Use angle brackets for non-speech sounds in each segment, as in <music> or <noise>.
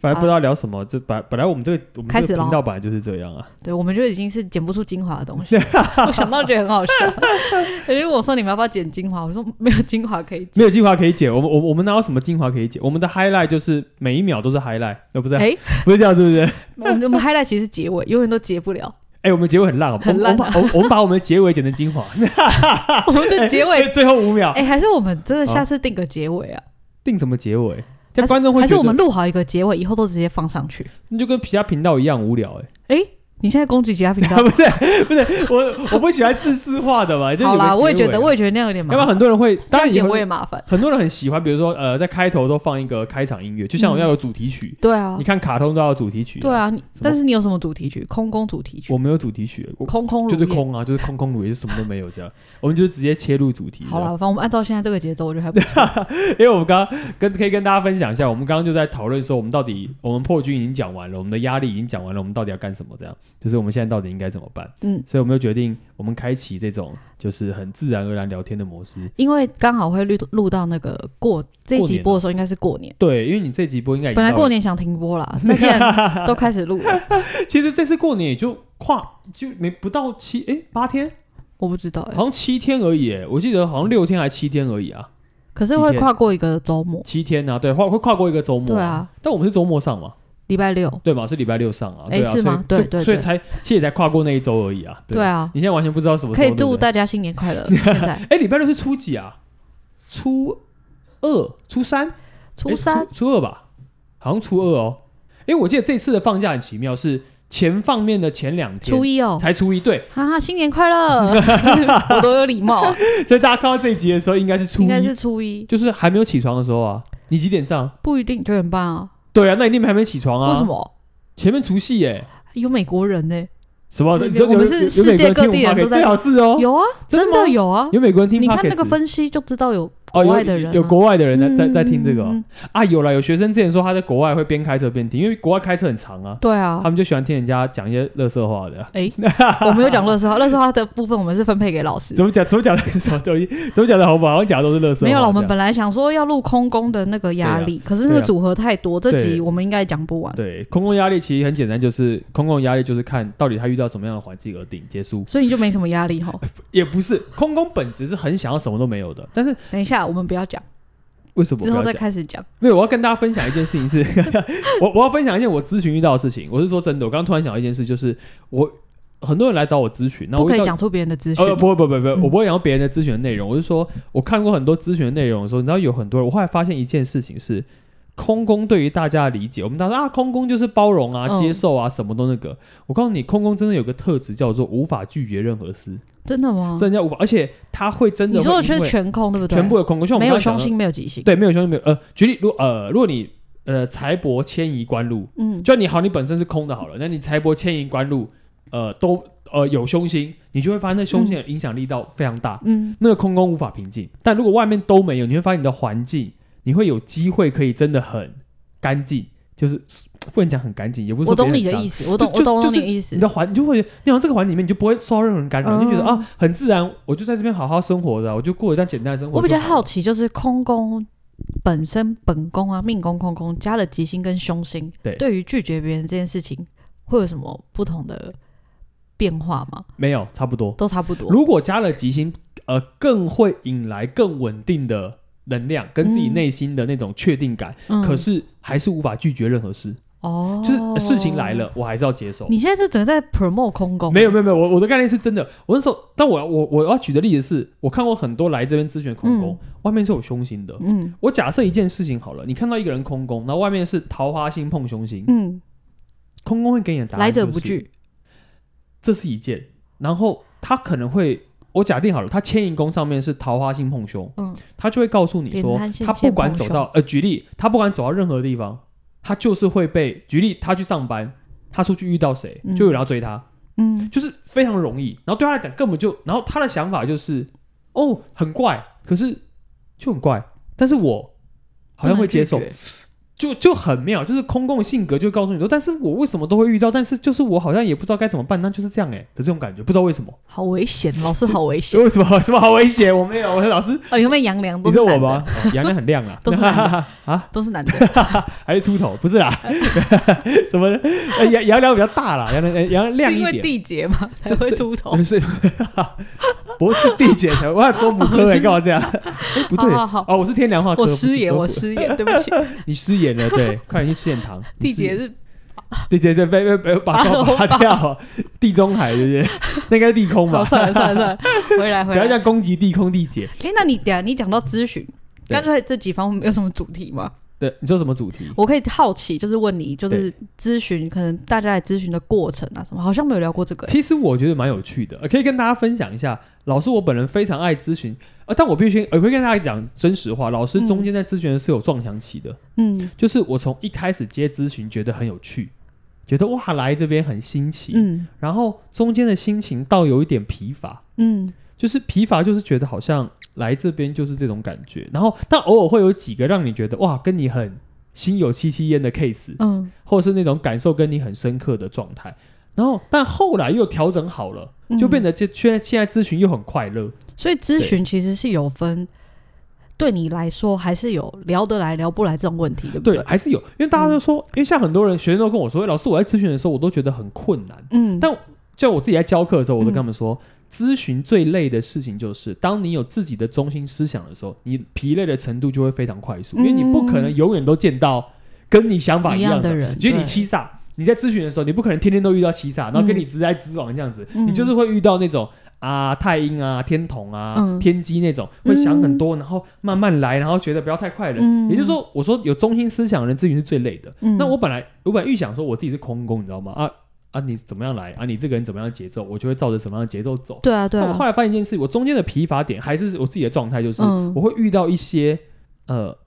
反正不知道聊什么，就本本来我们这个我们这个频道本来就是这样啊。对，我们就已经是剪不出精华的东西。<laughs> 我想到觉得很好笑。如果我说你们要不要剪精华，我说没有精华可以剪，没有精华可以剪。我们我我们哪有什么精华可以剪？我们的 highlight 就是每一秒都是 highlight，对不对？哎，<laughs> 不是这样，是不是？我们我们 highlight 其实结尾，永远都结不了。哎，我们结尾很烂，很烂。我们把我们把我们的结尾剪成精华。<laughs> 我们的结尾最后五秒。哎，还是我们真的下次定个结尾啊？定什么结尾？这观众会还是我们录好一个结尾，以后都直接放上去。你就跟其他频道一样无聊哎、欸。哎。你现在攻击其他频道？<laughs> 不是不是，我我不喜欢自私化的嘛。<laughs> 好啦，我也觉得，我也觉得那样有点麻烦。要不然很多人会，当然我也麻烦。很多人很喜欢，比如说呃，在开头都放一个开场音乐，就像我要有主题曲。对啊，你看卡通都要主题曲。对啊，但是你有什么主题曲？空空主题曲？我没有主题曲，空空就是空啊，就是空空如也，是什么都没有这样。我们就直接切入主题。好了，反正我们按照现在这个节奏，我觉得还不错。<laughs> 因为我们刚刚跟可以跟大家分享一下，我们刚刚就在讨论说，我们到底我们破军已经讲完了，我们的压力已经讲完了，我们到底要干什么？这样就是我们现在到底。应该怎么办？嗯，所以我们就决定，我们开启这种就是很自然而然聊天的模式。因为刚好会录录到那个过这一集播的时候，应该是过年。对，因为你这集播应该本来过年想停播啦，那现在 <laughs> 都开始录了。<laughs> 其实这次过年也就跨就没不到七哎八天，我不知道哎，好像七天而已哎，我记得好像六天还七天而已啊。可是会跨过一个周末，七天啊，对，会会跨过一个周末。对啊，但我们是周末上嘛。礼拜六对嘛？是礼拜六上啊？哎，是吗？对对，所以才其实也才跨过那一周而已啊。对啊，你现在完全不知道什么时候。可以祝大家新年快乐。现在 <laughs> 哎，礼拜六是初几啊？初二、初三、初三、初二吧？好像初二哦。哎，我记得这次的放假很奇妙，是前放面的前两天，初一哦，才初一。对，哈哈，新年快乐！<laughs> <laughs> 我都有礼貌。所以大家看到这一集的时候，应该是初一，应该是初一，就是还没有起床的时候啊。你几点上？不一定，九点半啊。对啊，那你那边还没起床啊？为什么？前面除夕耶，有美国人呢？什么？我们是世界各地人都在，最好是哦。有啊，真的有啊，有美国人听。你看那个分析就知道有。哦，国外的人有国外的人在在在听这个啊，有了有学生之前说他在国外会边开车边听，因为国外开车很长啊。对啊，他们就喜欢听人家讲一些乐色话的。哎，我没有讲乐色话，乐色话的部分我们是分配给老师。怎么讲？怎么讲的？<laughs> 什么东西？怎么讲的好不好？我讲的都是乐色。没有了，我们本来想说要录空工的那个压力，可是那个组合太多，这集我们应该讲不完。对，空工压力其实很简单，就是空工压力就是看到底他遇到什么样的环境而定结束。所以你就没什么压力哈？<laughs> 也不是，空工本质是很想要什么都没有的。但是等一下，我们不要讲。为什么之后再开始讲？没有，我要跟大家分享一件事情是，<laughs> 我我要分享一件我咨询遇到的事情。我是说真的，我刚刚突然想到一件事，就是我很多人来找我咨询，那我不可以讲出别人的咨询。哦，不会，不会，不会，我不会讲别人的咨询的内容。我是说，我看过很多咨询的内容的时候，你知道有很多人，我后来发现一件事情是，空宫对于大家的理解，我们当时说啊，空宫就是包容啊、接受啊，什么都那个。我告诉你，空宫真的有个特质叫做无法拒绝任何事。真的吗？真的叫无法，而且他会真的。你说的是全空，对不对？全部的空空，没有凶星，没有吉星。对，没有凶星，没有。呃，举例，如呃，如果你呃财帛迁移官禄，嗯，就你好，你本身是空的，好了，那你财帛迁移官禄，呃，都呃有凶星，你就会发现那凶星的影响力到非常大，嗯，那个空宫无法平静。但如果外面都没有，你会发现你的环境，你会有机会可以真的很干净，就是。不能讲很干净，也不是。我懂你的意思，我懂，我懂你的意思。你的环，你就会，你好像这个环里面，你就不会受到任何人干扰，你就觉得啊，很自然，我就在这边好好生活的，我就过一段简单的生活。我比较好奇，就是空宫本身本宫啊，命宫空宫加了吉星跟凶星，对，对于拒绝别人这件事情，会有什么不同的变化吗？没有，差不多，都差不多。如果加了吉星，呃，更会引来更稳定的能量，跟自己内心的那种确定感，可是还是无法拒绝任何事。哦，就是事情来了，我还是要接受。你现在是整个在 promote 空宫？没有没有没有，我我的概念是真的。我是说，但我要我我要举的例子是，我看过很多来这边咨询的空宫，外面是有凶星的。嗯，我假设一件事情好了，你看到一个人空宫，然后外面是桃花星碰凶星，嗯，空宫会给你的答案来者不拒，这是一件。然后他可能会，我假定好了，他迁移宫上面是桃花星碰凶，嗯，他就会告诉你说，他不管走到呃，举例，他不管走到任何地方。他就是会被举例，他去上班，他出去遇到谁，就有人要追他，嗯，就是非常容易。然后对他来讲，根本就，然后他的想法就是，哦，很怪，可是就很怪，但是我好像会接受。就就很妙，就是空共性格就告诉你说，但是我为什么都会遇到，但是就是我好像也不知道该怎么办，那就是这样哎、欸、的这种感觉，不知道为什么，好危险，老师好危险，<laughs> 为什么什么好危险？我没有，我是老师，哦，你后面杨良，你说我吗？杨良、哦、很亮啊，<laughs> 都是男的 <laughs> 啊，都是男的，还是秃头？不是啦，什么杨杨良比较大啦，杨良杨良亮一点，是因为缔结嘛才会秃头，不是缔结，我要多补课哎，干嘛这样？哎，不对，好好好哦，我是天梁化科，我失言，我失言，对不起，你失言。对，<laughs> 快点去试验堂。地杰是，地杰在被被被把刀拔掉。地中海对不对？那应该是地空吧？算了算了算了，<laughs> 回来回来。不要这样攻击地空地杰。哎，那你等下你讲到咨询，干脆这几方面有什么主题吗？对，你说什么主题？我可以好奇，就是问你，就是咨询，可能大家来咨询的过程啊，什么好像没有聊过这个。其实我觉得蛮有趣的，可以跟大家分享一下。老师，我本人非常爱咨询，呃，但我必须我会跟大家讲真实话。老师中间在咨询的是有撞墙期的，嗯，就是我从一开始接咨询觉得很有趣，觉得哇来这边很新奇，嗯，然后中间的心情倒有一点疲乏，嗯，就是疲乏，就是觉得好像。来这边就是这种感觉，然后但偶尔会有几个让你觉得哇，跟你很心有戚戚焉的 case，嗯，或者是那种感受跟你很深刻的状态，然后但后来又调整好了，就变得就现在现在咨询又很快乐，所以咨询其实是有分，对你来说还是有聊得来聊不来这种问题，对不对？对，还是有，因为大家都说，因为像很多人学生都跟我说，老师我在咨询的时候我都觉得很困难，嗯，但就我自己在教课的时候，我都跟他们说。咨询最累的事情就是，当你有自己的中心思想的时候，你疲累的程度就会非常快速，因为你不可能永远都见到跟你想法一样的人。觉得你七煞，你在咨询的时候，你不可能天天都遇到七煞，然后跟你直来直往这样子，你就是会遇到那种啊太阴啊天同啊天机那种，会想很多，然后慢慢来，然后觉得不要太快了。也就是说，我说有中心思想的人咨询是最累的。那我本来我本来预想说我自己是空宫，你知道吗？啊。啊，你怎么样来啊？你这个人怎么样的节奏，我就会照着什么样的节奏走。对啊，对啊。我后来发现一件事，我中间的疲乏点还是我自己的状态，就是我会遇到一些、嗯、呃，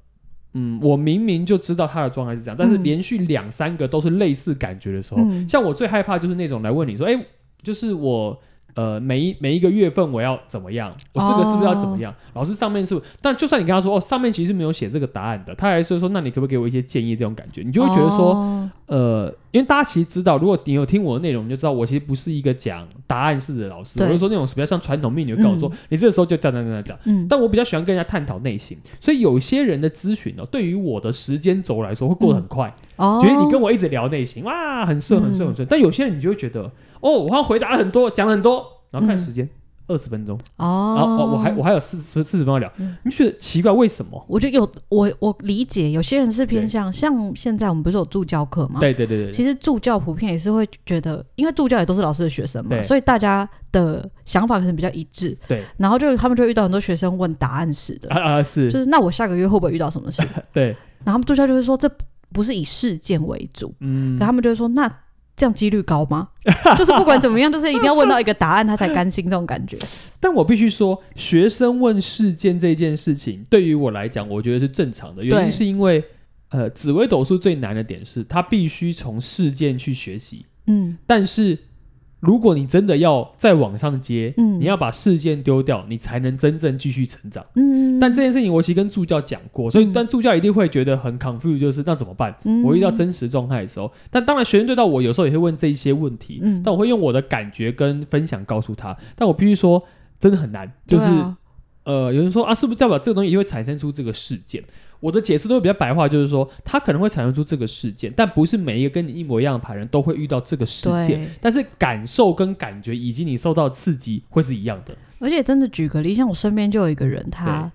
嗯，我明明就知道他的状态是这样，但是连续两三个都是类似感觉的时候，嗯、像我最害怕就是那种来问你说，哎，就是我。呃，每一每一个月份我要怎么样？我这个是不是要怎么样？Oh. 老师上面是不是？但就算你跟他说哦，上面其实没有写这个答案的，他还是说，那你可不可以给我一些建议？这种感觉，你就会觉得说，oh. 呃，因为大家其实知道，如果你有听我的内容，你就知道我其实不是一个讲答案式的老师，我就说那种比较像传统命理，会告诉我说，嗯、你这个时候就这样这样这样讲。嗯。但我比较喜欢跟人家探讨内心，所以有些人的咨询呢，对于我的时间轴来说会过得很快，哦、嗯，觉得你跟我一直聊内心，哇，很顺很顺很顺。嗯、但有些人你就会觉得，哦，我好像回答了很多，讲了很多。然后看时间，二十、嗯、分钟哦，然后哦，我还我还有四十四十分钟聊，嗯、你觉得奇怪为什么？我觉得有我我理解，有些人是偏向像现在我们不是有助教课吗？对对对对，其实助教普遍也是会觉得，因为助教也都是老师的学生嘛，所以大家的想法可能比较一致。对，然后就他们就遇到很多学生问答案式的啊啊是，就是那我下个月会不会遇到什么事？<laughs> 对，然后他们助教就会说这不是以事件为主，嗯，可他们就会说那。这样几率高吗？<laughs> 就是不管怎么样，就是一定要问到一个答案，他才甘心这种感觉。但我必须说，学生问事件这件事情，对于我来讲，我觉得是正常的。原因是因为，呃，紫微斗数最难的点是，他必须从事件去学习。嗯，但是。如果你真的要再往上接，嗯，你要把事件丢掉，你才能真正继续成长。嗯，但这件事情我其实跟助教讲过，所以但助教一定会觉得很 confused，就是那怎么办？嗯，我遇到真实状态的时候，但当然学生对到我有时候也会问这一些问题，嗯，但我会用我的感觉跟分享告诉他，但我必须说真的很难，就是，啊，呃，有人说啊，是不是代表这个东西就会产生出这个事件？我的解释都会比较白话，就是说，他可能会产生出这个事件，但不是每一个跟你一模一样的牌人都会遇到这个事件。但是感受跟感觉以及你受到刺激会是一样的。而且真的举个例，像我身边就有一个人，他，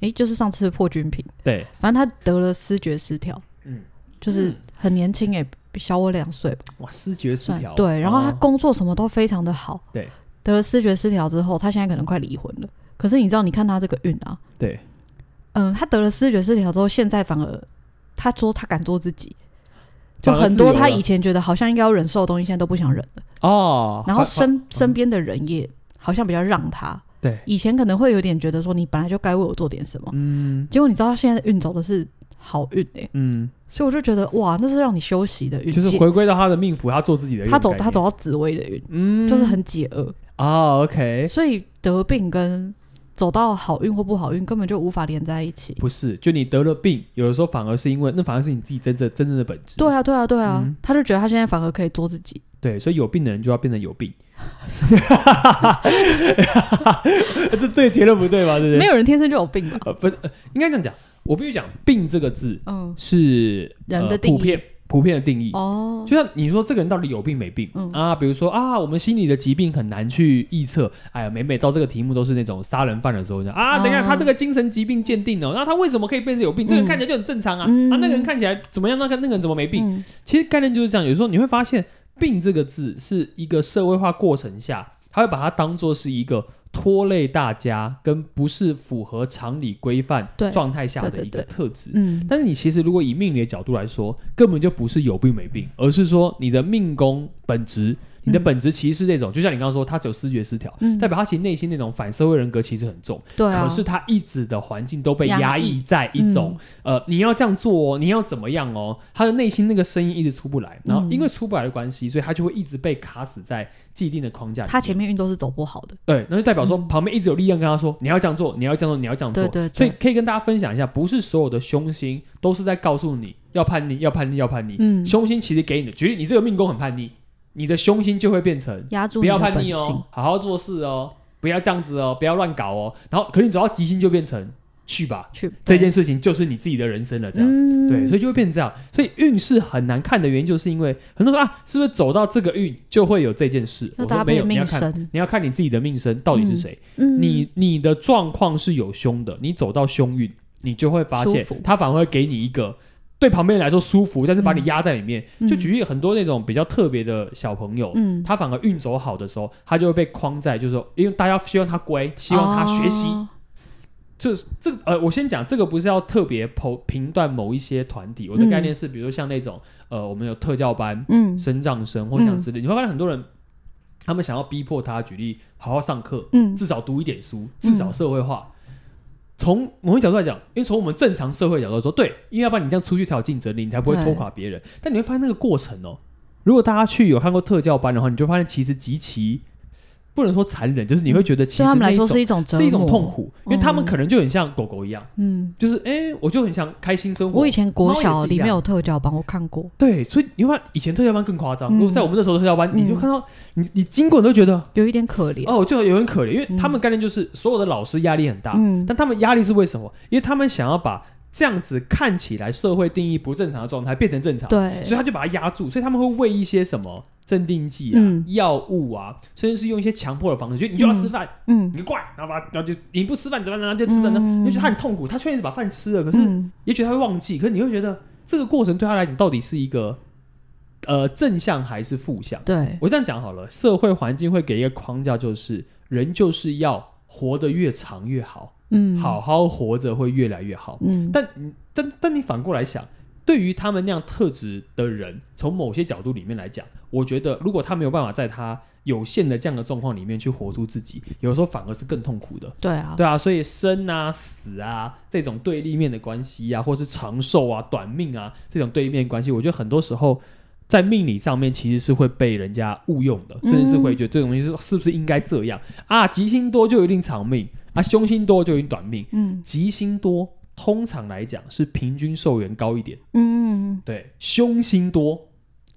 对诶，就是上次破军品，对，反正他得了思觉失调，嗯，就是很年轻，诶，小我两岁吧。哇，思觉失调，对，然后他工作什么都非常的好，对，得了思觉失调之后，他现在可能快离婚了。可是你知道，你看他这个运啊，对。嗯，他得了失觉失调之后，现在反而他说他敢做自己，就很多他以前觉得好像应该要忍受的东西，现在都不想忍了哦。然后身身边的人也好像比较让他，对，以前可能会有点觉得说你本来就该为我做点什么，嗯。结果你知道他现在的运走的是好运哎，嗯。所以我就觉得哇，那是让你休息的运，就是回归到他的命符，他做自己的运。他走他走到紫薇的运，嗯，就是很解厄哦。OK，所以得病跟。走到好运或不好运，根本就无法连在一起。不是，就你得了病，有的时候反而是因为那反而是你自己真正真正的本质。对啊，对啊，对啊，嗯、他就觉得他现在反而可以做自己。对，所以有病的人就要变成有病。<laughs> 这对结论不对吧？对不对？没有人天生就有病吧？呃，不是，应该这样讲。我必须讲“病”这个字，嗯，是人的定义。普遍。普遍的定义哦，就像你说这个人到底有病没病、嗯、啊？比如说啊，我们心理的疾病很难去预测。哎呀，每每到这个题目都是那种杀人犯的时候，啊，等一下他这个精神疾病鉴定哦，那他为什么可以变成有病？嗯、这个人看起来就很正常啊，嗯、啊，那个人看起来怎么样？那个那个人怎么没病？嗯、其实概念就是这样。有时候你会发现，病这个字是一个社会化过程下，他会把它当做是一个。拖累大家，跟不是符合常理规范状态下的一个特质。嗯，但是你其实如果以命理的角度来说，根本就不是有病没病，而是说你的命宫本质。你的本质其实是这种，就像你刚刚说，他只有视觉失调，嗯、代表他其实内心那种反社会人格其实很重。对、啊、可是他一直的环境都被压抑在一种，嗯、呃，你要这样做哦，你要怎么样哦，他的内心那个声音一直出不来，然后因为出不来的关系，所以他就会一直被卡死在既定的框架。他前面运动是走不好的。对，那就代表说旁边一直有力量跟他说，嗯、你要这样做，你要这样做，你要这样做。对对对。所以可以跟大家分享一下，不是所有的凶星都是在告诉你要叛逆，要叛逆，要叛逆。嗯。凶星其实给你的，举例，你这个命宫很叛逆。你的凶心就会变成压住，不要叛逆哦，好好做事哦，不要这样子哦，不要乱搞哦。然后，可你走到吉星就变成去吧，去这件事情就是你自己的人生了，这样、嗯、对，所以就会变成这样。所以运势很难看的原因，就是因为很多人说啊，是不是走到这个运就会有这件事？我说没有，你要看你要看你自己的命生到底是谁。嗯、你你的状况是有凶的，你走到凶运，你就会发现他反而会给你一个。对旁边人来说舒服，但是把你压在里面。嗯、就举例很多那种比较特别的小朋友，嗯、他反而运走好的时候，他就会被框在，就是说，因为大家希望他乖，希望他学习。哦、这这呃，我先讲这个不是要特别评评断某一些团体，我的概念是，比如说像那种呃，我们有特教班、嗯，生障生或像之类，嗯、你会发现很多人，他们想要逼迫他举例好好上课，嗯，至少读一点书，至少社会化。嗯从某一角度来讲，因为从我们正常社会角度来说，对，因为要不然你这样出去才有竞争力，你才不会拖垮别人。但你会发现那个过程哦，如果大家去有看过特教班的话，你就发现其实极其。不能说残忍，就是你会觉得其实对他们来说是一种是一种痛苦，因为他们可能就很像狗狗一样，嗯，就是哎，我就很想开心生活。我以前国小里面有特教班，我看过。对，所以你会发现以前特教班更夸张。如果在我们那时候的特教班，你就看到你你经过你都觉得有一点可怜哦，就有点可怜，因为他们概念就是所有的老师压力很大，嗯，但他们压力是为什么？因为他们想要把这样子看起来社会定义不正常的状态变成正常，对，所以他就把它压住，所以他们会喂一些什么？镇定剂啊，药、嗯、物啊，甚至是用一些强迫的方式，就你就要吃饭，嗯，你怪，然后把，然后就你不吃饭怎么办？然后就吃饭呢？你就觉得他很痛苦，他确实是把饭吃了，可是也许他会忘记，可是你会觉得这个过程对他来讲到底是一个呃正向还是负向？对，我这样讲好了，社会环境会给一个框架，就是人就是要活得越长越好，嗯，好好活着会越来越好，嗯，但但但你反过来想。对于他们那样特质的人，从某些角度里面来讲，我觉得如果他没有办法在他有限的这样的状况里面去活出自己，有时候反而是更痛苦的。对啊，对啊，所以生啊、死啊这种对立面的关系啊，或是长寿啊、短命啊这种对立面关系，我觉得很多时候在命理上面其实是会被人家误用的，甚至是会觉得这种东西是不是应该这样啊？吉星多就一定长命啊，凶星多就一定短命。嗯，吉星多。通常来讲是平均寿元高一点，嗯，对，凶星多，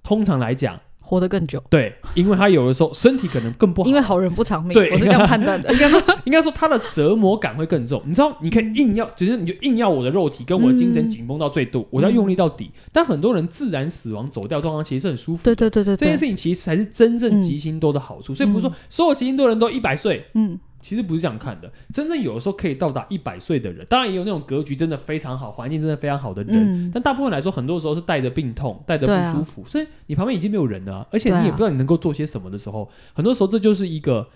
通常来讲活得更久，对，因为他有的时候身体可能更不好，因为好人不长命，对，我是这样判断的，<laughs> 应该说，应该说他的折磨感会更重，你知道，你可以硬要，只是你就硬要我的肉体跟我的精神紧绷到最度，我要用力到底，但很多人自然死亡走掉状况其实是很舒服，对对对对，这件事情其实才是真正吉星多的好处，所以不是说所有吉星多人都一百岁，嗯。其实不是这样看的，真正有的时候可以到达一百岁的人，当然也有那种格局真的非常好、环境真的非常好的人，嗯、但大部分来说，很多时候是带着病痛、带着不舒服，啊、所以你旁边已经没有人了、啊，而且你也不知道你能够做些什么的时候，啊、很多时候这就是一个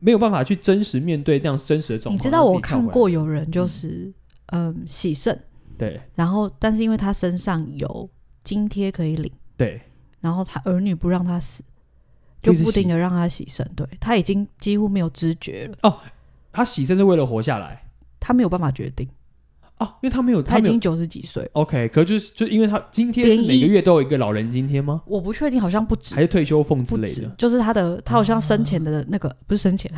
没有办法去真实面对那样真实的状况。你知道我看过有人就是嗯洗肾，对，然后但是因为他身上有津贴可以领，对，然后他儿女不让他死。就不停的让他洗肾，对，他已经几乎没有知觉了。哦，他洗肾是为了活下来，他没有办法决定。哦，因为他没有，他已经九十几岁。OK，可就是就因为他今天是每个月都有一个老人津贴吗？我不确定，好像不止，还是退休俸之类的。就是他的，他好像生前的那个、啊、不是生前，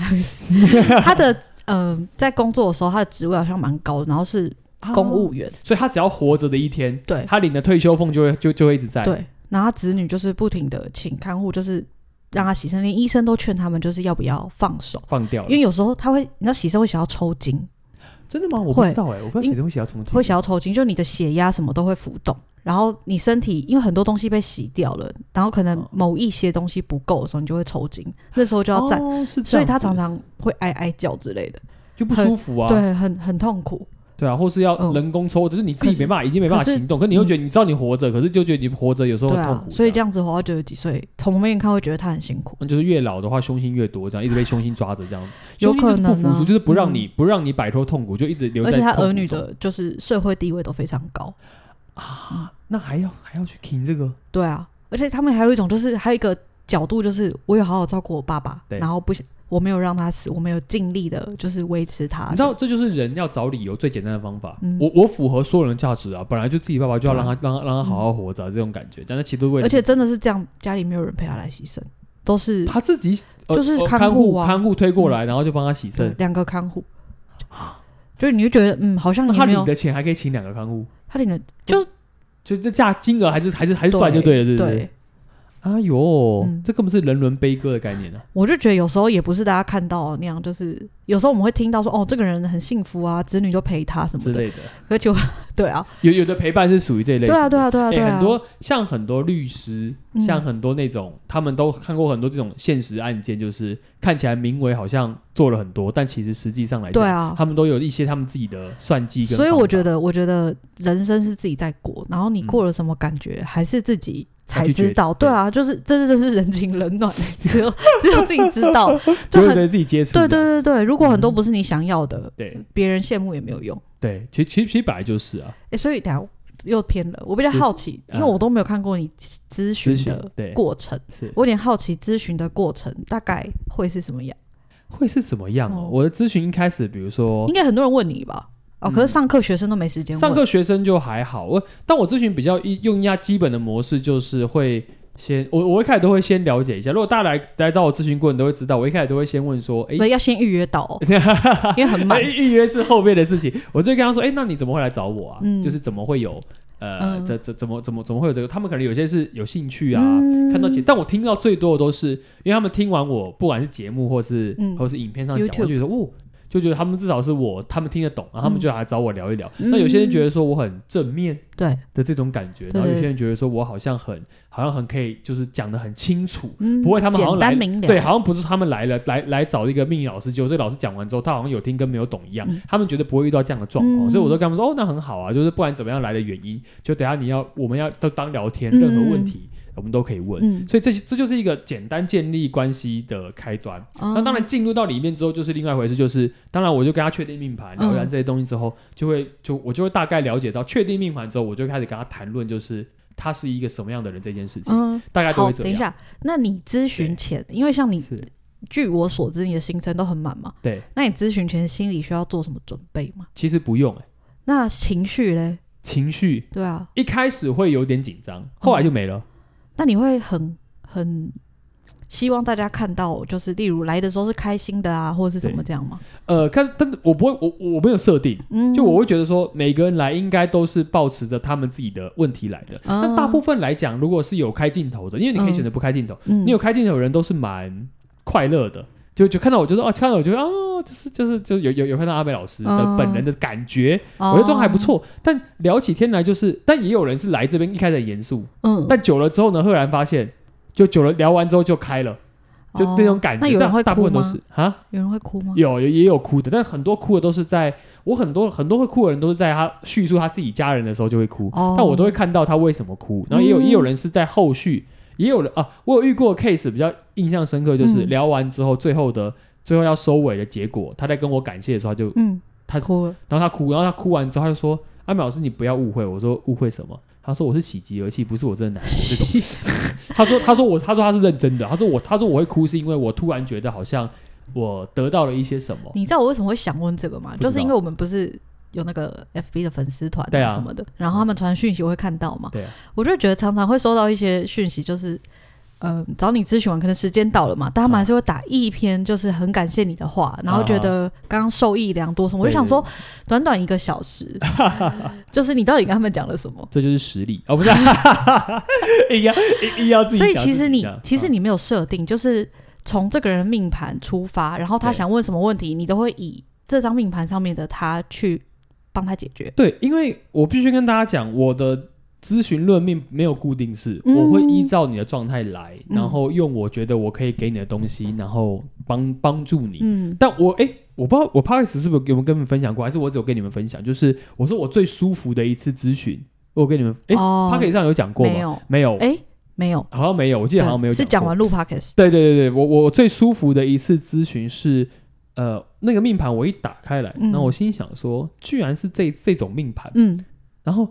他 <laughs> 的嗯、呃，在工作的时候，他的职位好像蛮高的，然后是公务员，啊、所以他只要活着的一天，对，他领的退休俸就会就就会一直在。对，然后他子女就是不停的请看护，就是让他洗肾，连医生都劝他们就是要不要放手放掉，因为有时候他会，你知道洗肾会想要抽筋。真的吗？我不知道哎、欸，我不知道血会想要抽筋，会想要抽筋，就你的血压什么都会浮动，然后你身体因为很多东西被洗掉了，然后可能某一些东西不够的时候，你就会抽筋，那时候就要站，哦、所以他常常会哀哀叫之类的，就不舒服啊，对，很很痛苦。对啊，或是要人工抽，只、嗯、是你自己没办法，已经没办法行动。可是你又觉得，你知道你活着、嗯，可是就觉得你活着有时候很痛苦、啊。所以这样子活到九十几岁，从旁边看会觉得他很辛苦。那就是越老的话，凶心越多，这样一直被凶心抓着，这样有可能不服输，就是不让你、嗯、不让你摆脱痛苦，就一直留在。而且他儿女的就是社会地位都非常高啊，那还要还要去听这个？对啊，而且他们还有一种，就是还有一个角度，就是我有好好照顾我爸爸，然后不想。我没有让他死，我没有尽力的，就是维持他。你知道，这就是人要找理由最简单的方法。嗯、我我符合所有人的价值啊，本来就自己爸爸就要让他、嗯、让他让他好好活着、啊嗯，这种感觉。但是其实为了，而且真的是这样，家里没有人陪他来牺牲，都是他自己，就是看护、啊、看护推过来，然后就帮他洗肾。两个看护，就是你就觉得嗯，好像你他领的钱还可以请两个看护，他领的就就这价金额还是还是还是赚就对了，对不对？对哎呦、嗯，这根本是人伦悲歌的概念呢、啊。我就觉得有时候也不是大家看到那样，就是有时候我们会听到说，哦，这个人很幸福啊，子女都陪他什么的之类的。而且，<laughs> 对啊，有有的陪伴是属于这一类。对啊，对啊，对啊，对啊。欸、很多像很多律师，像很多那种、嗯，他们都看过很多这种现实案件，就是看起来名为好像做了很多，但其实实际上来讲，对啊，他们都有一些他们自己的算计。所以我觉得，我觉得人生是自己在过，然后你过了什么感觉，嗯、还是自己。才知道，对啊，就是这是这是人情冷暖，只有只有自己知道，<laughs> 就很自己接触。对对对对，如果很多不是你想要的，对、嗯，别人羡慕也没有用。对，其实其实其实本来就是啊。哎、欸，所以等下又偏了，我比较好奇，因为我都没有看过你咨询的过程，是我有点好奇咨询的过程大概会是什么样？会是什么样哦？我的咨询一开始，比如说，应该很多人问你吧？哦，可是上课学生都没时间、嗯。上课学生就还好，我但我咨询比较一用一下基本的模式，就是会先我我一开始都会先了解一下。如果大家来来找我咨询过，你都会知道，我一开始都会先问说，哎，要先预约到、哦，<laughs> 因为很慢。预约是后面的事情，我就跟他说，哎，那你怎么会来找我啊？嗯、就是怎么会有呃，这、嗯、这怎么怎么怎么会有这个？他们可能有些是有兴趣啊，嗯、看到节，但我听到最多的都是，因为他们听完我不管是节目或是、嗯、或是影片上讲，我就觉得哦。就觉得他们至少是我，他们听得懂，然后他们就来找我聊一聊。嗯、那有些人觉得说我很正面，对。的这种感觉，然后有些人觉得说我好像很，好像很可以，就是讲的很清楚，嗯、不会他们好像来，对，好像不是他们来了，来来找一个命理老师，结果这个老师讲完之后，他好像有听跟没有懂一样，嗯、他们觉得不会遇到这样的状况，嗯、所以我都跟他们说，哦，那很好啊，就是不管怎么样来的原因，就等下你要，我们要都当聊天，任何问题。嗯我们都可以问，嗯、所以这这就是一个简单建立关系的开端。嗯、那当然进入到里面之后，就是另外一回事。就是当然，我就跟他确定命盘，聊完这些东西之后，就会就我就会大概了解到，确定命盘之后，我就开始跟他谈论，就是他是一个什么样的人这件事情。嗯、大概都会这样。等一下，那你咨询前，因为像你，据我所知，你的行程都很满嘛？对。那你咨询前心里需要做什么准备吗？其实不用、欸、那情绪嘞？情绪？对啊。一开始会有点紧张，后来就没了。嗯那你会很很希望大家看到，就是例如来的时候是开心的啊，或者是什么这样吗？呃，看，但我不会，我我没有设定，嗯，就我会觉得说，每个人来应该都是保持着他们自己的问题来的。那、嗯、大部分来讲，如果是有开镜头的，因为你可以选择不开镜头，嗯，你有开镜头的人都是蛮快乐的。就就看到我就说哦，看到我就说哦，就是就是就有有有看到阿美老师的本人的感觉，哦、我觉得这种还不错。但聊起天来就是，但也有人是来这边一开始很严肃，嗯，但久了之后呢，赫然发现，就久了聊完之后就开了，就那种感觉。哦、那有人会哭吗？大部分都是啊，有人会哭吗？有有也有哭的，但很多哭的都是在我很多很多会哭的人都是在他叙述他自己家人的时候就会哭，哦、但我都会看到他为什么哭。然后也有、嗯、也有人是在后续。也有人啊，我有遇过 case 比较印象深刻，就是聊完之后，最后的、嗯、最后要收尾的结果，他在跟我感谢的时候，他就嗯，他哭了，然后他哭，然后他哭完之后，他就说：“阿美老师，你不要误会。”我说：“误会什么？”他说：“我是喜极而泣，不是我真的难过。”这种，<laughs> 他说：“他说我，他说他是认真的。他说我，他说我会哭，是因为我突然觉得好像我得到了一些什么。”你知道我为什么会想问这个吗？就是因为我们不是。有那个 FB 的粉丝团啊什么的，啊、然后他们传讯息我会看到嘛。对、啊，我就觉得常常会收到一些讯息，就是。嗯、呃，找你咨询完，可能时间到了嘛，但他们还是会打一篇，就是很感谢你的话，然后觉得刚刚受益良多什么。我就想说，短短一个小时，<laughs> 就是你到底跟他们讲了什么？这就是实力哦，不是，<laughs> <laughs> 硬要硬要自己。所以其实你其实你没有设定，就是从这个人命盘出发，然后他想问什么问题，你都会以这张命盘上面的他去帮他解决。对，因为我必须跟大家讲，我的。咨询论命没有固定式，嗯、我会依照你的状态来，嗯、然后用我觉得我可以给你的东西，然后帮帮助你。嗯，但我哎、欸，我不知道我 Parks 是不是有没有跟你们分享过，还是我只有跟你们分享？就是我说我最舒服的一次咨询，我跟你们哎 Parks 上有讲过吗？没有，没有，哎，没有，好像没有，我记得好像没有讲。是讲完录 Parks。对对对对，我我最舒服的一次咨询是，呃，那个命盘我一打开来，然后我心想说，居然是这这种命盘，嗯，然后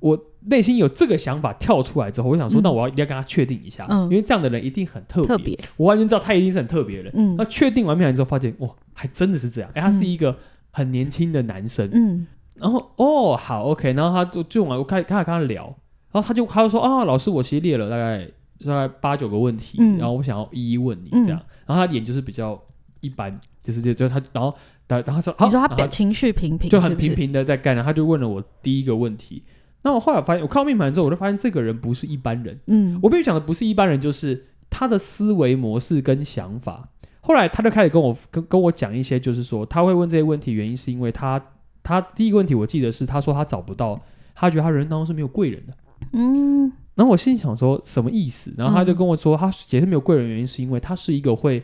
我。内心有这个想法跳出来之后，我想说，那我要一定要跟他确定一下，嗯、因为这样的人一定很特别。特别，我完全知道他一定是很特别的人。嗯，那确定完命盘之后，发现哇，还真的是这样。哎、欸，他是一个很年轻的男生。嗯，然后哦，好，OK，然后他就就我开始开始跟他聊，然后他就他就说啊，老师，我其实列了大概大概八九个问题，嗯、然后我想要一一问你这样。嗯、然后他脸就是比较一般，就是就就他然后然后他说，你说他表情绪平平，就很平平的在干，然后他就问了我第一个问题。那我后来发现，我看到命盘之后，我就发现这个人不是一般人。嗯，我必须讲的不是一般人，就是他的思维模式跟想法。后来他就开始跟我跟跟我讲一些，就是说他会问这些问题，原因是因为他他第一个问题我记得是他说他找不到，他觉得他人当中是没有贵人的。嗯，然后我心里想说什么意思？然后他就跟我说，他也是没有贵人，原因是因为他是一个会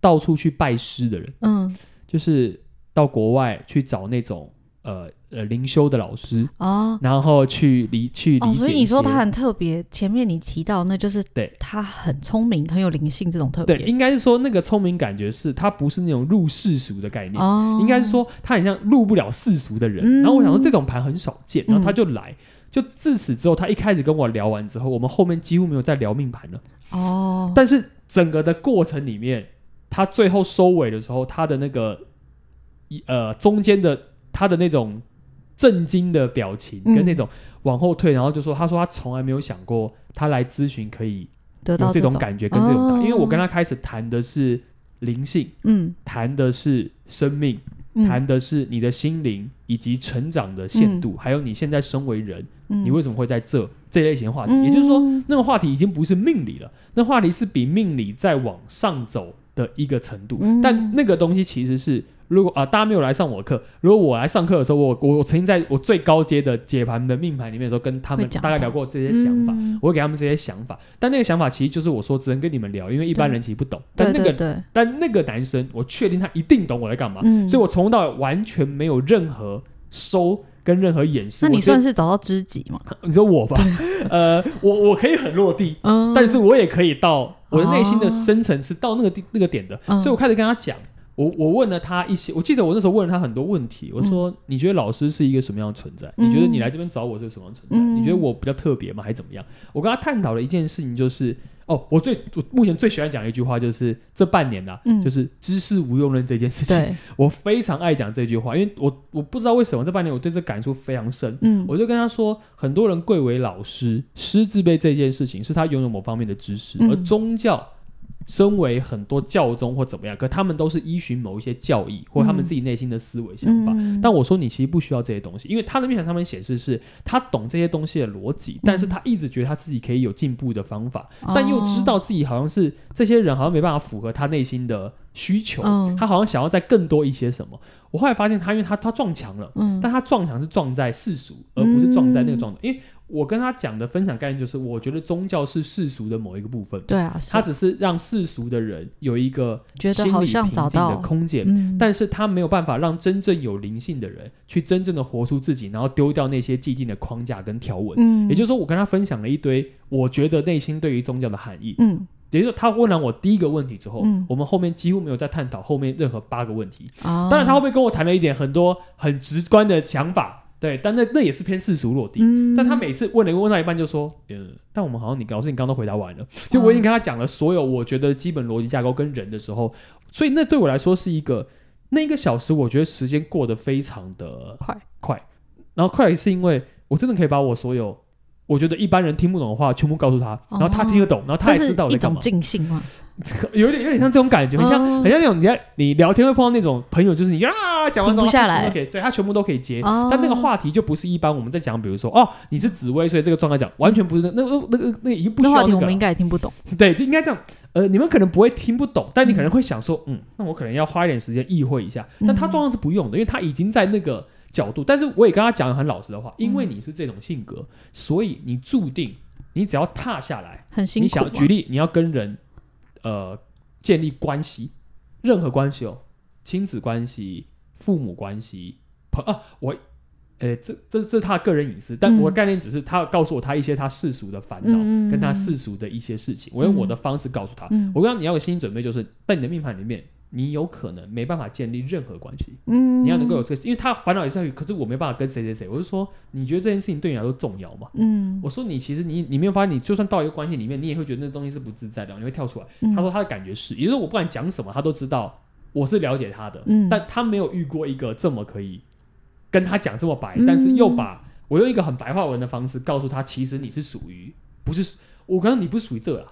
到处去拜师的人。嗯，就是到国外去找那种呃。呃，灵修的老师哦，然后去理去理解、哦，所以你说他很特别。前面你提到，那就是对他很聪明，很有灵性这种特别。对，应该是说那个聪明感觉是他不是那种入世俗的概念，哦、应该是说他很像入不了世俗的人。嗯、然后我想说这种盘很少见，然后他就来，嗯、就自此之后，他一开始跟我聊完之后，我们后面几乎没有再聊命盘了。哦，但是整个的过程里面，他最后收尾的时候，他的那个一呃中间的他的那种。震惊的表情跟那种往后退，嗯、然后就说：“他说他从来没有想过，他来咨询可以得到这种感觉跟这种大，因为我跟他开始谈的是灵性，嗯，谈的是生命，谈、嗯、的是你的心灵以及成长的限度，嗯、还有你现在身为人，嗯、你为什么会在这这类型的话题？嗯、也就是说，那个话题已经不是命理了，那话题是比命理再往上走的一个程度，嗯、但那个东西其实是。”如果啊、呃，大家没有来上我的课，如果我来上课的时候，我我我曾经在我最高阶的解盘的命盘里面的时候，跟他们大概聊过这些想法，嗯、我会给他们这些想法。但那个想法其实就是我说只能跟你们聊，因为一般人其实不懂。但那个，但那个男生，我确定他一定懂我在干嘛，嗯、所以我从头到尾完全没有任何收跟任何掩饰。那你算是找到知己吗？<laughs> 你说我吧，<laughs> 呃，我我可以很落地，嗯、但是我也可以到我的内心的深层是到那个地那个点的，嗯、所以我开始跟他讲。我我问了他一些，我记得我那时候问了他很多问题。我说：“你觉得老师是一个什么样的存在？嗯、你觉得你来这边找我是什么样的存在？嗯、你觉得我比较特别吗？还是怎么样？”我跟他探讨了一件事情，就是哦，我最我目前最喜欢讲的一句话就是这半年呐、就是知识无用论这件事情。<laughs> 我非常爱讲这句话，因为我我不知道为什么这半年我对这感触非常深。嗯，我就跟他说，很多人贵为老师，师字辈这件事情是他拥有某方面的知识，嗯、而宗教。身为很多教宗或怎么样，可他们都是依循某一些教义或他们自己内心的思维想法。嗯、但我说你其实不需要这些东西，因为他的命盘上面显示是他懂这些东西的逻辑，嗯、但是他一直觉得他自己可以有进步的方法，嗯、但又知道自己好像是这些人好像没办法符合他内心的需求，嗯、他好像想要再更多一些什么。我后来发现他，因为他他撞墙了，嗯、但他撞墙是撞在世俗，而不是撞在那个状态，嗯、因为。我跟他讲的分享概念就是，我觉得宗教是世俗的某一个部分。对啊，他只是让世俗的人有一个觉得好像找到的空间，嗯、但是他没有办法让真正有灵性的人去真正的活出自己，然后丢掉那些既定的框架跟条文。嗯，也就是说，我跟他分享了一堆我觉得内心对于宗教的含义。嗯，也就是，他问完我第一个问题之后，嗯、我们后面几乎没有再探讨后面任何八个问题。哦、当然，他后面跟我谈了一点很多很直观的想法。对，但那那也是偏世俗落地。嗯、但他每次问了一个问到一半就说：“嗯，但我们好像你老师你刚刚都回答完了。”就我已经跟他讲了所有我觉得基本逻辑架构跟人的时候，所以那对我来说是一个那一个小时，我觉得时间过得非常的快快，然后快是因为我真的可以把我所有。我觉得一般人听不懂的话，全部告诉他，然后他听得懂，然后他也知道我在干嘛。这是一种尽兴吗？<laughs> 有点有点像这种感觉，很像很像那种你在你聊天会碰到那种朋友，就是你啊讲完之后，下来，OK，对他全部都可以接，但那个话题就不是一般我们在讲，比如说哦，你是紫薇，所以这个状态讲完全不是那那那个那已经不需要那个。话题我们应该也听不懂。对，就应该这样。呃，你们可能不会听不懂，但你可能会想说，嗯，那我可能要花一点时间意会一下。但他状况是不用的，因为他已经在那个。角度，但是我也跟他讲很老实的话，因为你是这种性格，嗯、所以你注定，你只要踏下来，很辛苦。你想举例，你要跟人，呃，建立关系，任何关系哦，亲子关系、父母关系、朋啊，我，呃，这这这是他个人隐私，但我的概念只是他告诉我他一些他世俗的烦恼，嗯、跟他世俗的一些事情，我用我的方式告诉他。嗯、我跟你要有心理准备，就是在你的命盘里面。你有可能没办法建立任何关系，嗯，你要能够有这个，因为他烦恼也是在于，可是我没办法跟谁谁谁。我就说，你觉得这件事情对你来说重要吗？嗯，我说你其实你你没有发现，你就算到一个关系里面，你也会觉得那东西是不自在的，你会跳出来。嗯、他说他的感觉是，也就是我不管讲什么，他都知道我是了解他的，嗯，但他没有遇过一个这么可以跟他讲这么白，嗯、但是又把我用一个很白话文的方式告诉他，其实你是属于不是我可能你不属于这啊，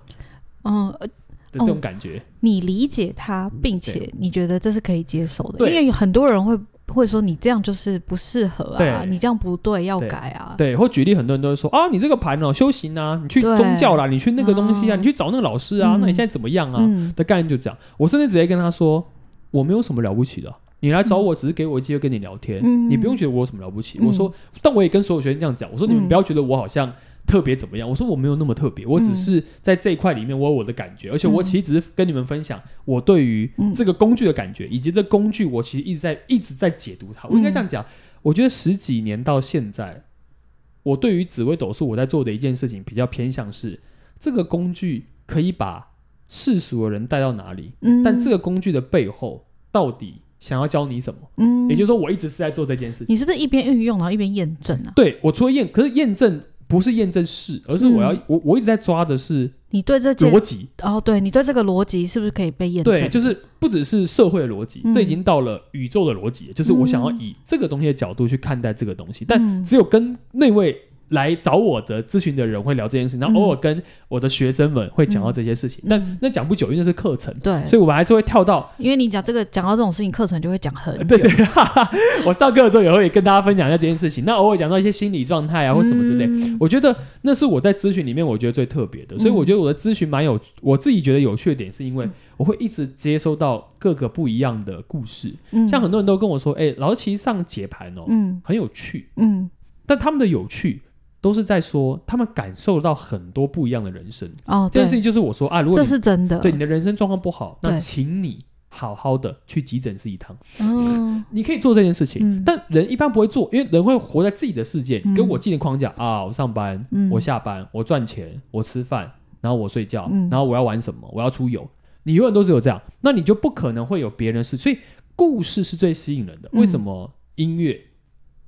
嗯。的这种感觉、哦，你理解他，并且你觉得这是可以接受的，因为很多人会会说你这样就是不适合啊，你这样不对，要改啊。对，或举例，很多人都会说啊，你这个盘哦，修行啊，你去宗教啦，你去那个东西啊，嗯、你去找那个老师啊，嗯、那你现在怎么样啊？嗯、的概念就这样。我甚至直接跟他说，我没有什么了不起的，你来找我只是给我机会跟你聊天，嗯、你不用觉得我有什么了不起。嗯、我说，但我也跟所有学生这样讲，我说你们不要觉得我好像。特别怎么样？我说我没有那么特别，我只是在这一块里面我有我的感觉，嗯、而且我其实只是跟你们分享我对于这个工具的感觉，嗯、以及这工具我其实一直在一直在解读它。我应该这样讲，嗯、我觉得十几年到现在，我对于紫微斗数我在做的一件事情比较偏向是这个工具可以把世俗的人带到哪里，嗯、但这个工具的背后到底想要教你什么？嗯，也就是说我一直是在做这件事情。你是不是一边运用然后一边验证啊？对，我除了验，可是验证。不是验证是，而是我要、嗯、我我一直在抓的是你对这逻辑。哦，对你对这个逻辑是不是可以被验证？对，就是不只是社会的逻辑，嗯、这已经到了宇宙的逻辑，就是我想要以这个东西的角度去看待这个东西，嗯、但只有跟那位。来找我的咨询的人会聊这件事，然后偶尔跟我的学生们会讲到这些事情，嗯、但那讲不久，因为那是课程，对，所以我们还是会跳到，因为你讲这个讲到这种事情，课程就会讲很久，对对，哈哈，我上课的时候也会跟大家分享一下这件事情，那偶尔讲到一些心理状态啊或什么之类，嗯、我觉得那是我在咨询里面我觉得最特别的，所以我觉得我的咨询蛮有，我自己觉得有趣的点是因为我会一直接收到各个不一样的故事，嗯、像很多人都跟我说，哎、欸，老师其实上解盘哦，嗯，很有趣，嗯，但他们的有趣。都是在说他们感受到很多不一样的人生哦。这件事情就是我说啊，如果这是真的，对你的人生状况不好，那请你好好的去急诊室一趟。嗯，<laughs> 你可以做这件事情，但人一般不会做，因为人会活在自己的世界，跟我既定框架啊。我上班，我下班，我赚钱，我吃饭，然后我睡觉，然后我要玩什么，我要出游。你永远都只有这样，那你就不可能会有别人的事。所以故事是最吸引人的。为什么音乐？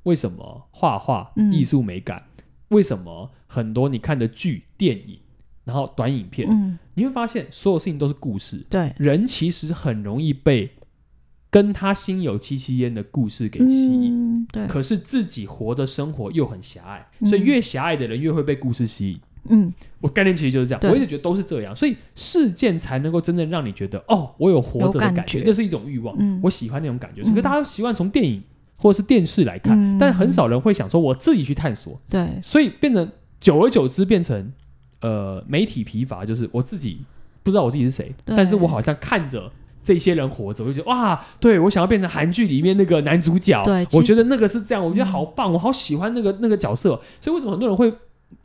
为什么画画？艺术美感？为什么很多你看的剧、电影，然后短影片，嗯、你会发现所有事情都是故事。对，人其实很容易被跟他心有戚戚焉的故事给吸引。嗯、对，可是自己活的生活又很狭隘，嗯、所以越狭隘的人越会被故事吸引。嗯，我概念其实就是这样，我一直觉得都是这样，所以事件才能够真正让你觉得哦，我有活着的感觉，那是一种欲望。嗯，我喜欢那种感觉。可是大家都习惯从电影。或者是电视来看，嗯、但很少人会想说我自己去探索。对，所以变成久而久之变成呃媒体疲乏，就是我自己不知道我自己是谁，但是我好像看着这些人活着，我就觉得哇，对我想要变成韩剧里面那个男主角，我觉得那个是这样，我觉得好棒，嗯、我好喜欢那个那个角色，所以为什么很多人会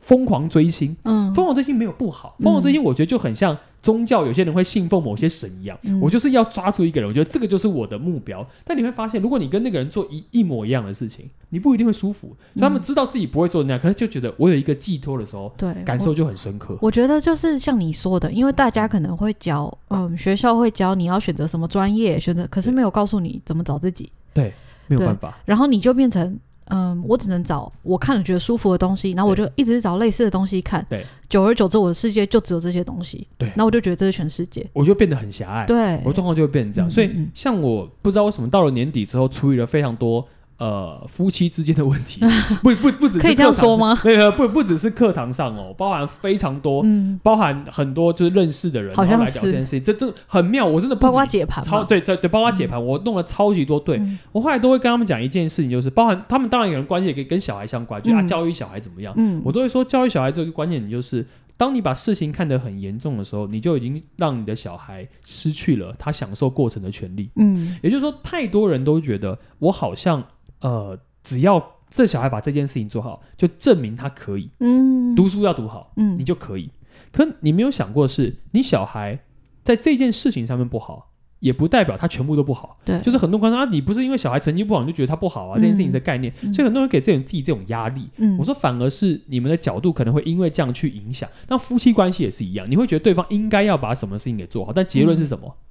疯狂追星？嗯，疯狂追星没有不好，疯狂追星我觉得就很像。宗教有些人会信奉某些神一样，嗯、我就是要抓住一个人，我觉得这个就是我的目标。但你会发现，如果你跟那个人做一一模一样的事情，你不一定会舒服。嗯、所以他们知道自己不会做那样，可是就觉得我有一个寄托的时候，对，感受就很深刻。我，我觉得就是像你说的，因为大家可能会教，嗯，学校会教你要选择什么专业，选择，可是没有告诉你怎么找自己。对，没有办法。然后你就变成。嗯，我只能找我看了觉得舒服的东西，然后我就一直去找类似的东西看。对，久而久之，我的世界就只有这些东西。对，那我就觉得这是全世界，我就变得很狭隘。对，我状况就会变成这样。嗯、所以，像我不知道为什么到了年底之后，处理了非常多。呃，夫妻之间的问题，<laughs> 不不不只是可以这样说吗？那个不不只是课堂上哦，包含非常多，嗯，包含很多就是认识的人，好像来聊这件事情，这这很妙，我真的包括解盘，超对对对，包括解盘，我弄了超级多，对。我后来都会跟他们讲一件事情，就是包含他们当然有人关系也可以跟小孩相关，就啊教育小孩怎么样，嗯，我都会说教育小孩这个观念，你就是当你把事情看得很严重的时候，你就已经让你的小孩失去了他享受过程的权利，嗯，也就是说，太多人都觉得我好像呃。只要这小孩把这件事情做好，就证明他可以。嗯，读书要读好，嗯，你就可以。可你没有想过的是，你小孩在这件事情上面不好，也不代表他全部都不好。对，就是很多观众啊，你不是因为小孩成绩不好你就觉得他不好啊？嗯、这件事情的概念，所以很多人给自己自己这种压力。嗯，我说反而是你们的角度可能会因为这样去影响。那夫妻关系也是一样，你会觉得对方应该要把什么事情给做好，但结论是什么？嗯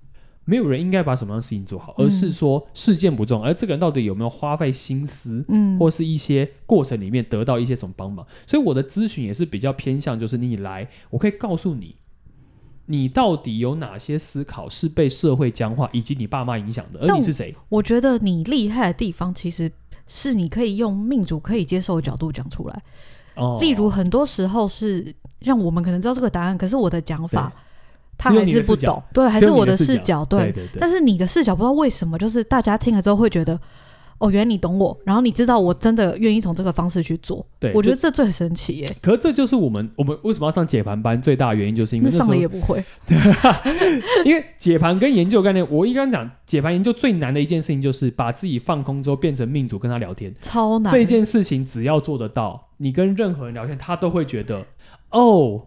没有人应该把什么样的事情做好，而是说事件不重，而这个人到底有没有花费心思，嗯，或是一些过程里面得到一些什么帮忙。所以我的咨询也是比较偏向，就是你来，我可以告诉你，你到底有哪些思考是被社会僵化，以及你爸妈影响的，而你是谁？我觉得你厉害的地方，其实是你可以用命主可以接受的角度讲出来。哦，例如很多时候是像我们可能知道这个答案，可是我的讲法。他还是不懂，对，还是我的视角，对，但是你的视角不知道为什么，就是大家听了之后会觉得，哦，原来你懂我，然后你知道我真的愿意从这个方式去做，对，我觉得这最神奇耶。可是这就是我们我们为什么要上解盘班最大的原因，就是因为上了也不会，<laughs> 对，因为解盘跟研究概念，我一般讲解盘研究最难的一件事情就是把自己放空之后变成命主跟他聊天，超难。这件事情只要做得到，你跟任何人聊天，他都会觉得，哦。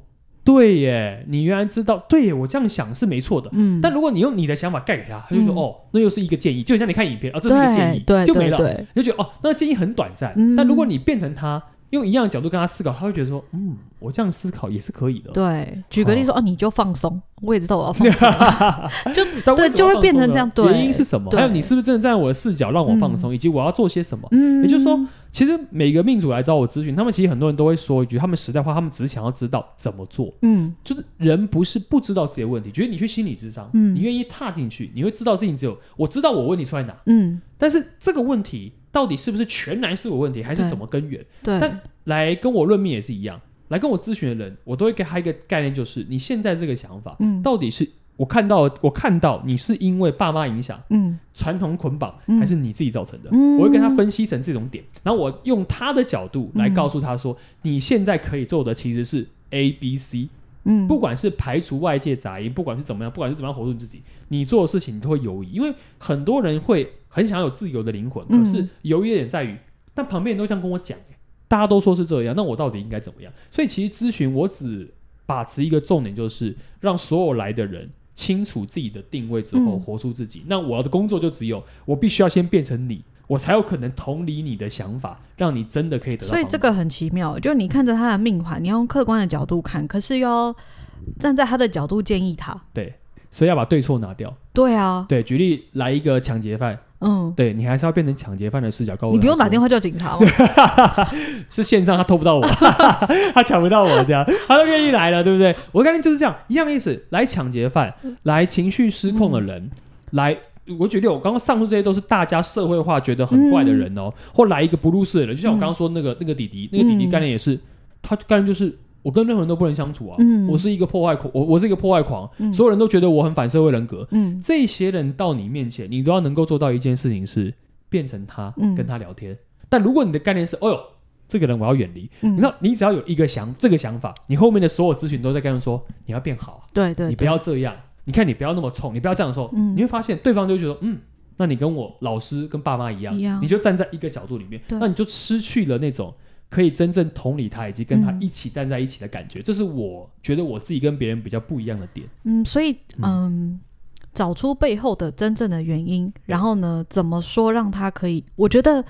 对耶，你原来知道，对耶，我这样想是没错的。嗯，但如果你用你的想法盖给他，他就说、嗯、哦，那又是一个建议，就像你看影片，哦，这是一个建议，对，就没了，对对对，你就觉得哦，那个建议很短暂。嗯、但如果你变成他。用一样的角度跟他思考，他会觉得说：“嗯，我这样思考也是可以的。”对，举个例说：“哦，你就放松，我也知道我要放松。<laughs> ”就对，就会变成这样。对，原因是什么？还有你是不是真的站在我的视角让我放松，以及我要做些什么？嗯，也就是说，其实每个命主来找我咨询，他们其实很多人都会说一句：他们实在话，他们只是想要知道怎么做。嗯，就是人不是不知道自己的问题，觉得你去心理智商，嗯，你愿意踏进去，你会知道事情只有我知道我问题出在哪。嗯，但是这个问题。到底是不是全然是我问题，还是什么根源？对，但来跟我论命也是一样，来跟我咨询的人，我都会给他一个概念，就是你现在这个想法，嗯，到底是我看到，我看到你是因为爸妈影响，嗯，传统捆绑，还是你自己造成的？嗯，我会跟他分析成这种点，然后我用他的角度来告诉他说，你现在可以做的其实是 A、B、C。嗯，不管是排除外界杂音，不管是怎么样，不管是怎么样活出自己，你做的事情你都会犹豫，因为很多人会很想要有自由的灵魂，可是犹豫的点在于，但旁边人都这样跟我讲，大家都说是这样，那我到底应该怎么样？所以其实咨询我只把持一个重点，就是让所有来的人清楚自己的定位之后，活出自己。嗯、那我的工作就只有，我必须要先变成你。我才有可能同理你的想法，让你真的可以得到。所以这个很奇妙，就你看着他的命盘，你要用客观的角度看，可是又要站在他的角度建议他。对，所以要把对错拿掉。对啊，对，举例来一个抢劫犯，嗯，对你还是要变成抢劫犯的视角，告诉你不用打电话叫警察吗？<laughs> 是线上他偷不到我，<laughs> 他抢不到我，这样他都愿意来了，对不对？我概念就是这样，一样意思，来抢劫犯，来情绪失控的人，嗯、来。我觉得我刚刚上述这些都是大家社会化觉得很怪的人哦，嗯、或来一个不入世的人，就像我刚刚说那个、嗯、那个弟弟，那个弟弟概念也是，嗯、他概念就是我跟任何人都不能相处啊，嗯、我是一个破坏狂，我我是一个破坏狂，嗯、所有人都觉得我很反社会人格，嗯，这些人到你面前，你都要能够做到一件事情是变成他，嗯、跟他聊天。但如果你的概念是，哦呦，这个人我要远离，嗯、你知道，你只要有一个想这个想法，你后面的所有咨询都在跟人说你要变好，对，对对，你不要这样。你看，你不要那么冲，你不要这样说，嗯、你会发现对方就觉得，嗯，那你跟我老师跟爸妈一样，一样。你就站在一个角度里面，那你就失去了那种可以真正同理他以及跟他一起站在一起的感觉。嗯、这是我觉得我自己跟别人比较不一样的点。嗯，所以嗯，嗯，找出背后的真正的原因，然后呢，怎么说让他可以？我觉得，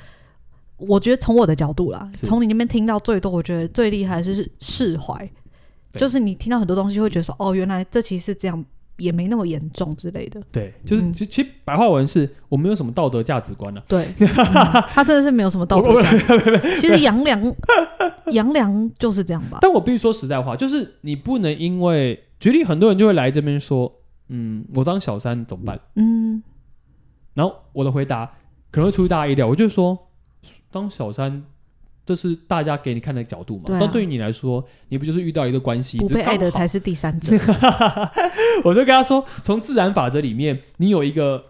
我觉得从我的角度啦，从你那边听到最多，我觉得最厉害的是释怀，就是你听到很多东西会觉得说，哦，原来这其实是这样。也没那么严重之类的。对，就是其、嗯、其实白话文是我没有什么道德价值观了、啊。对、<laughs> 嗯，他真的是没有什么道德价值。<laughs> <laughs> 其实杨良，杨良就是这样吧。但我必须说实在话，就是你不能因为举例，很多人就会来这边说，嗯，我当小三怎么办？嗯，然后我的回答可能会出乎大家意料，我就说当小三。这是大家给你看的角度嘛？那对，啊、对于你来说，你不就是遇到一个关系？不被爱的才是第三者。<laughs> 我就跟他说，从自然法则里面，你有一个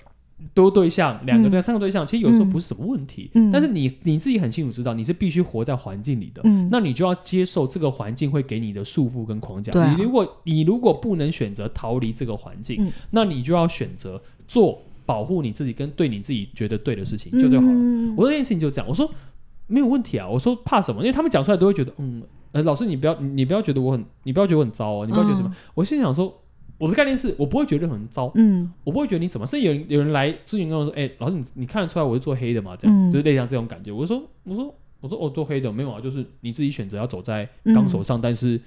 多对象、两个对象、嗯、三个对象，其实有时候不是什么问题。嗯、但是你你自己很清楚知道，你是必须活在环境里的。嗯、那你就要接受这个环境会给你的束缚跟框架。啊、你如果你如果不能选择逃离这个环境，嗯、那你就要选择做保护你自己跟对你自己觉得对的事情，就最好了。嗯、我说这件事情就这样。我说。没有问题啊，我说怕什么？因为他们讲出来都会觉得，嗯，呃，老师你不要，你不要觉得我很，你不要觉得我很糟哦，你不要觉得怎么。嗯、我心想说，我的概念是我不会觉得任何人糟，嗯，我不会觉得你怎么，甚至有人有人来咨询跟我说，哎，老师你你看得出来我是做黑的嘛？这样，嗯、就是类似像这种感觉。我说我说我说我做黑的没有啊，就是你自己选择要走在钢索上，嗯、但是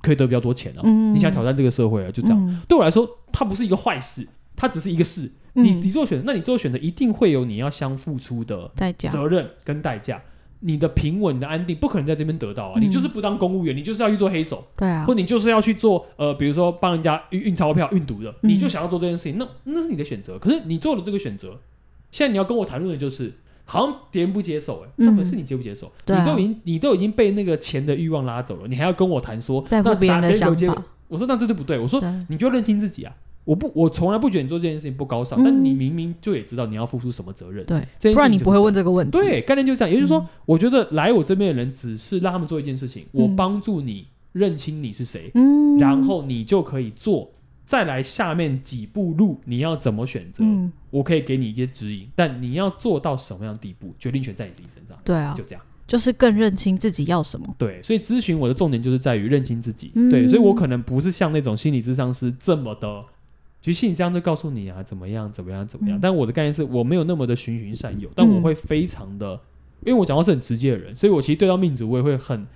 可以得比较多钱啊，嗯、你想挑战这个社会啊，就这样。嗯、对我来说，它不是一个坏事，它只是一个事。嗯、你你做选择，那你做选择一定会有你要相付出的代价、责任跟代价。你的平稳的安定不可能在这边得到啊！嗯、你就是不当公务员，你就是要去做黑手，对啊，或你就是要去做呃，比如说帮人家运运钞票、运毒的，嗯、你就想要做这件事情，那那是你的选择。可是你做了这个选择，现在你要跟我谈论的就是，好像别人不接受、欸，哎、嗯，那本是你接不接受？啊、你都已经你都已经被那个钱的欲望拉走了，你还要跟我谈说在乎别人的想法？我说那这就不对，我说你就认清自己啊。我不，我从来不觉得你做这件事情不高尚，嗯、但你明明就也知道你要付出什么责任，对，不然你不会问这个问题。对，概念就是这样。也就是说，嗯、我觉得来我这边的人只是让他们做一件事情，嗯、我帮助你认清你是谁，嗯、然后你就可以做。再来下面几步路，你要怎么选择？嗯、我可以给你一些指引，但你要做到什么样的地步，决定权在你自己身上。对啊，就这样，就是更认清自己要什么。对，所以咨询我的重点就是在于认清自己。嗯、对，所以我可能不是像那种心理咨商师这么的。其实信箱就告诉你啊，怎么样，怎么样，怎么样。嗯、但我的概念是我没有那么的循循善诱，嗯、但我会非常的，因为我讲话是很直接的人，所以我其实对到命主，我也会很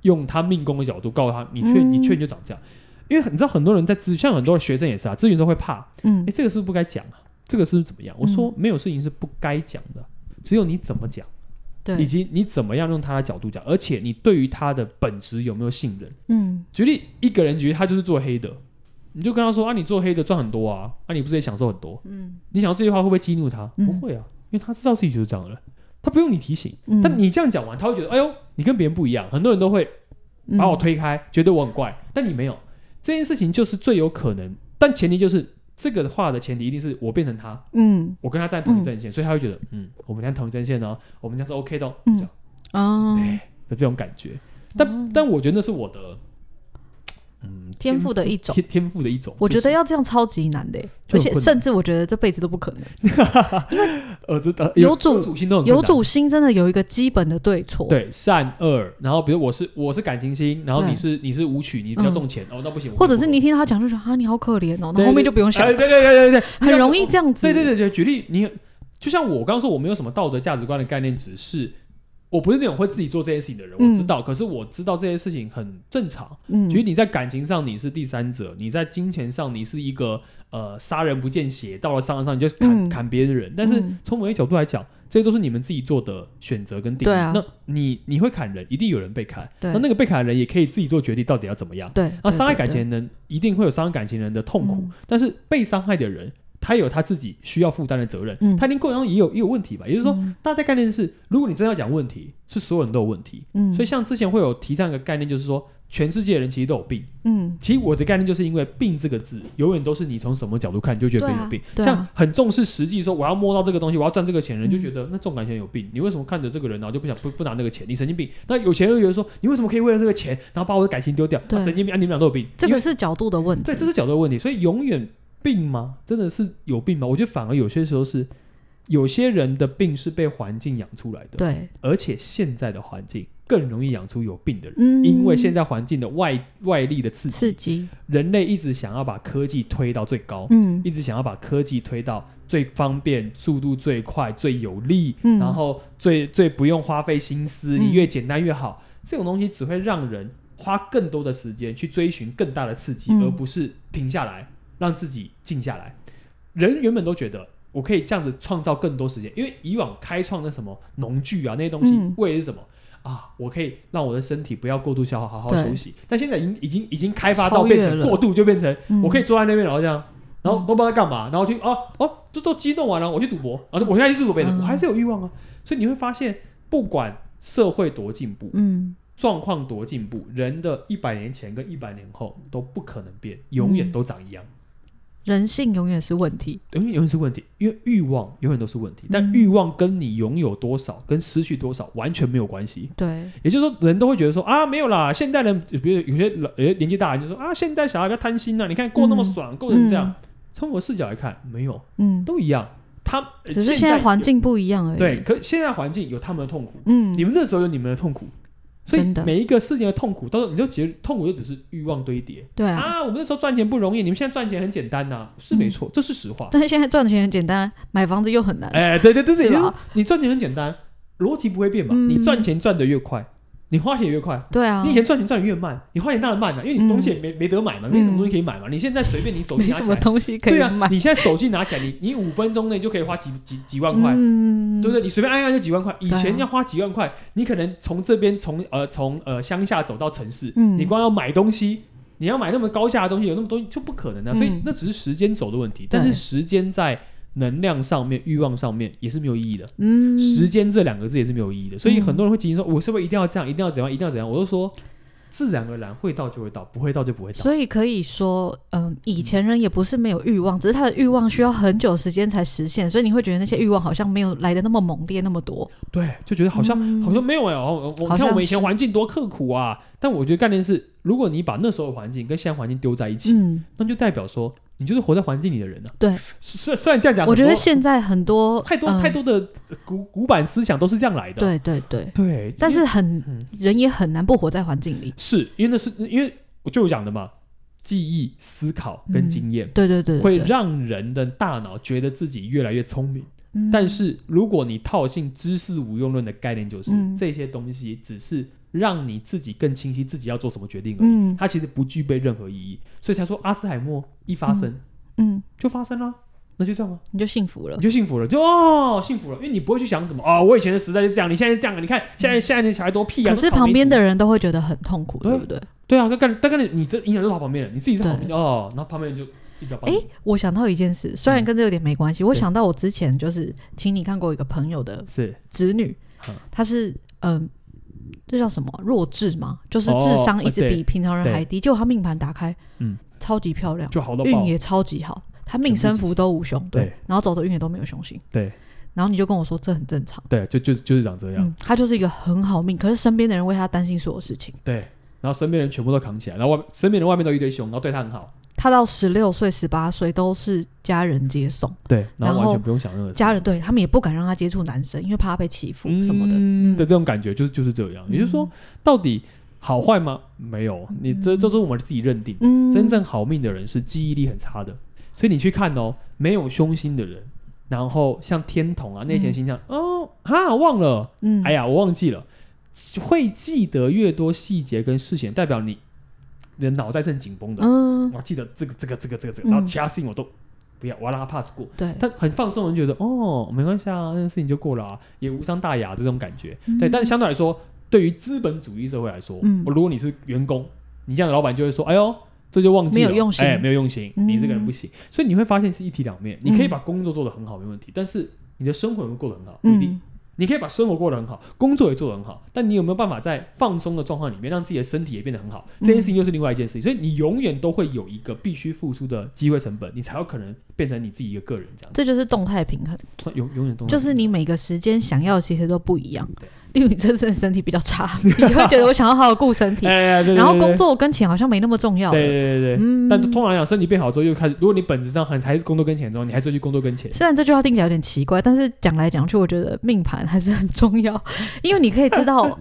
用他命宫的角度告诉他，你确、嗯、你确定就长这样。因为你知道很多人在咨，像很多的学生也是啊，咨询都会怕，嗯，哎，这个是不是不该讲啊？这个是不是怎么样？我说没有事情是不该讲的，只有你怎么讲，对，以及你怎么样用他的角度讲，而且你对于他的本质有没有信任？嗯，举例一个人举例他就是做黑的。你就跟他说啊，你做黑的赚很多啊，啊，你不是也享受很多？嗯，你想到这句话会不会激怒他？嗯、不会啊，因为他知道自己就是这样的人，他不用你提醒。嗯、但你这样讲完，他会觉得，哎呦，你跟别人不一样。很多人都会把我推开，嗯、觉得我很怪，但你没有。这件事情就是最有可能，但前提就是这个话的前提一定是我变成他，嗯，我跟他站同一阵线，嗯、所以他会觉得，嗯，我们俩同一阵线呢，我们家是 OK 的，嗯，这样哦，对的这种感觉。但、嗯、但我觉得那是我的。嗯，天赋的一种，天天赋的一种。我觉得要这样超级难的，而且甚至我觉得这辈子都不可能，<laughs> 因为呃，有主有主心都有主心真的有一个基本的对错，对善恶。然后比如我是我是感情星，然后你是你是舞曲，你比较重钱哦，那不行。或者是你听他讲就说啊，你好可怜哦，那后面就不用想，对对对对对，很容易这样子。对对对对，举例你就像我刚刚说，我没有什么道德价值观的概念，只是。我不是那种会自己做这些事情的人，嗯、我知道。可是我知道这些事情很正常。嗯，其实你在感情上你是第三者，你在金钱上你是一个呃杀人不见血，到了商场上你就砍、嗯、砍别人的人。但是从某些角度来讲，这些都是你们自己做的选择跟定义。对啊，那你你会砍人，一定有人被砍。对，那那个被砍的人也可以自己做决定，到底要怎么样。对，那伤害感情的人一定会有伤害感情人的痛苦，嗯、但是被伤害的人。他有他自己需要负担的责任，嗯、他连过程中也有也有问题吧？也就是说，嗯、大家概念是，如果你真的要讲问题，是所有人都有问题。嗯，所以像之前会有提倡一个概念，就是说，全世界的人其实都有病。嗯，其实我的概念就是因为“病”这个字，永远都是你从什么角度看，你就觉得别人有病。啊啊、像很重视实际，说我要摸到这个东西，我要赚这个钱，人就觉得、嗯、那重感情有病。你为什么看着这个人，然后就不想不不拿那个钱？你神经病。那有钱人觉得说，你为什么可以为了这个钱，然后把我的感情丢掉？神经病啊！你们俩都有病。这个是角度的问题。对，这是角度的问题。所以永远。病吗？真的是有病吗？我觉得反而有些时候是，有些人的病是被环境养出来的。对，而且现在的环境更容易养出有病的人，嗯、因为现在环境的外外力的刺激，刺激，人类一直想要把科技推到最高，嗯，一直想要把科技推到最方便、速度最快、最有力，嗯、然后最最不用花费心思，你越简单越好。嗯、这种东西只会让人花更多的时间去追寻更大的刺激，嗯、而不是停下来。让自己静下来。人原本都觉得我可以这样子创造更多时间，因为以往开创的什么农具啊那些东西，为的是什么？啊，我可以让我的身体不要过度消耗，好好休息。但现在已经已经已经开发到变成过度，就变成我可以坐在那边，然后这样，然后都不知道干嘛，然后就哦哦，这都激动完了，我去赌博，然后我现在去赌博，我还是有欲望啊。所以你会发现，不管社会多进步，嗯，状况多进步，人的一百年前跟一百年后都不可能变，永远都长一样。人性永远是问题，永远永远是问题，因为欲望永远都是问题。但欲望跟你拥有多少，跟失去多少完全没有关系。对，也就是说，人都会觉得说啊，没有啦，现代人，比如有些老，有些年纪大人就说啊，现代小孩比较贪心呐，你看过那么爽，过成这样。从我视角来看，没有，嗯，都一样。他只是现在环境不一样而已。对，可现在环境有他们的痛苦，嗯，你们那时候有你们的痛苦。所以每一个事情的痛苦，到时候你就觉得痛苦就只是欲望堆叠。对啊，啊，我们那时候赚钱不容易，你们现在赚钱很简单呐，是没错，这是实话。但是现在赚钱很简单，买房子又很难。哎，对对对对，你赚钱很简单，逻辑不会变嘛？你赚钱赚的越快。你花钱越快，对啊，你以前赚钱赚的越慢，你花钱当然慢了，因为你东西也没没得买嘛，没什么东西可以买嘛。你现在随便你手机拿起来，<laughs> 什么东西可以买？对啊，你现在手机拿起来，你你五分钟内就可以花几几几万块，对不对？你随便按按就几万块。以前要花几万块，你可能从这边从呃从呃乡下走到城市，你光要买东西，你要买那么高价的东西，有那么多就不可能的，所以那只是时间走的问题。但是时间在。能量上面、欲望上面也是没有意义的。嗯，时间这两个字也是没有意义的。所以很多人会提醒说：“我是不是一定要这样？一定要怎样？一定要怎样？”我都说，自然而然会到就会到，不会到就不会到。所以可以说，嗯，以前人也不是没有欲望，只是他的欲望需要很久时间才实现。所以你会觉得那些欲望好像没有来的那么猛烈那么多。对，就觉得好像好像没有哎。我我看我们以前环境多刻苦啊。但我觉得概念是，如果你把那时候的环境跟现在环境丢在一起，那就代表说。你就是活在环境里的人呢、啊。对，虽虽然这样讲，我觉得现在很多太多太多的古古板思想都是这样来的。对对对对，但是很人也很难不活在环境里。是因为那是因为我就有讲的嘛，记忆、思考跟经验，对对对，会让人的大脑觉得自己越来越聪明。但是如果你套进知识无用论的概念，就是这些东西只是。让你自己更清晰自己要做什么决定而已，嗯，它其实不具备任何意义，所以才说阿兹海默一发生，嗯，嗯。就发生了，那就这样吗？你就幸福了，你就幸福了，就哦幸福了，因为你不会去想什么啊，哦，我以前的时代是这样，你现在是这样，你看现在现在的小孩多屁啊，可是旁边的人都会觉得很痛苦，对，不对？对啊，但但是你这影响都是他旁边人，你自己是旁边哦，然后旁边人就一直在帮我想到一件事，虽然跟这有点没关系，嗯，我想到我之前就是请你看过一个朋友的是。侄女，她是嗯。这叫什么弱智吗？就是智商一直比平常人还低。结果他命盘打开，嗯，超级漂亮，就好到运也超级好。他命生福都无凶，对，然后走的运也都没有凶星，对。然后你就跟我说这很正常，对，就就就是长这样。他就是一个很好命，可是身边的人为他担心所有事情，对。然后身边人全部都扛起来，然后外身边人外面都一堆熊，然后对他很好。他到十六岁、十八岁都是家人接送，对，然后完全不用想任何事。家人对他们也不敢让他接触男生，因为怕他被欺负什么的。嗯，的这种感觉就是就是这样。也就是说，到底好坏吗？没有，你这这是我们自己认定。嗯，真正好命的人是记忆力很差的，所以你去看哦，没有凶心的人，然后像天同啊、内干星象，哦哈忘了，嗯，哎呀我忘记了，会记得越多细节跟事情，代表你。你的脑袋是很紧绷的，嗯，我记得这个、这个、这个、这个、这个，然后其他事情我都不要，我要让他 pass 过。对，他很放松，人觉得哦，没关系啊，那件事情就过了啊，也无伤大雅这种感觉。对，但是相对来说，对于资本主义社会来说，嗯，如果你是员工，你这样的老板就会说，哎呦，这就忘记了，没有用心，哎，没有用心，你这个人不行。所以你会发现是一体两面，你可以把工作做得很好，没问题，但是你的生活会过得很好，不一定。你可以把生活过得很好，工作也做得很好，但你有没有办法在放松的状况里面，让自己的身体也变得很好？这件事情又是另外一件事情。所以你永远都会有一个必须付出的机会成本，你才有可能变成你自己一个个人这样。这就是动态平衡，永永远动态，就是你每个时间想要其实都不一样。因为你真正身体比较差，你就会觉得我想要好好顾身体，<laughs> 然后工作跟钱好像没那么重要。对对对对，但通常来讲，身体变好之后又开始，如果你本质上还还是工作跟钱之后，你还是会去工作跟钱。虽然这句话听起来有点奇怪，但是讲来讲去，我觉得命盘还是很重要，因为你可以知道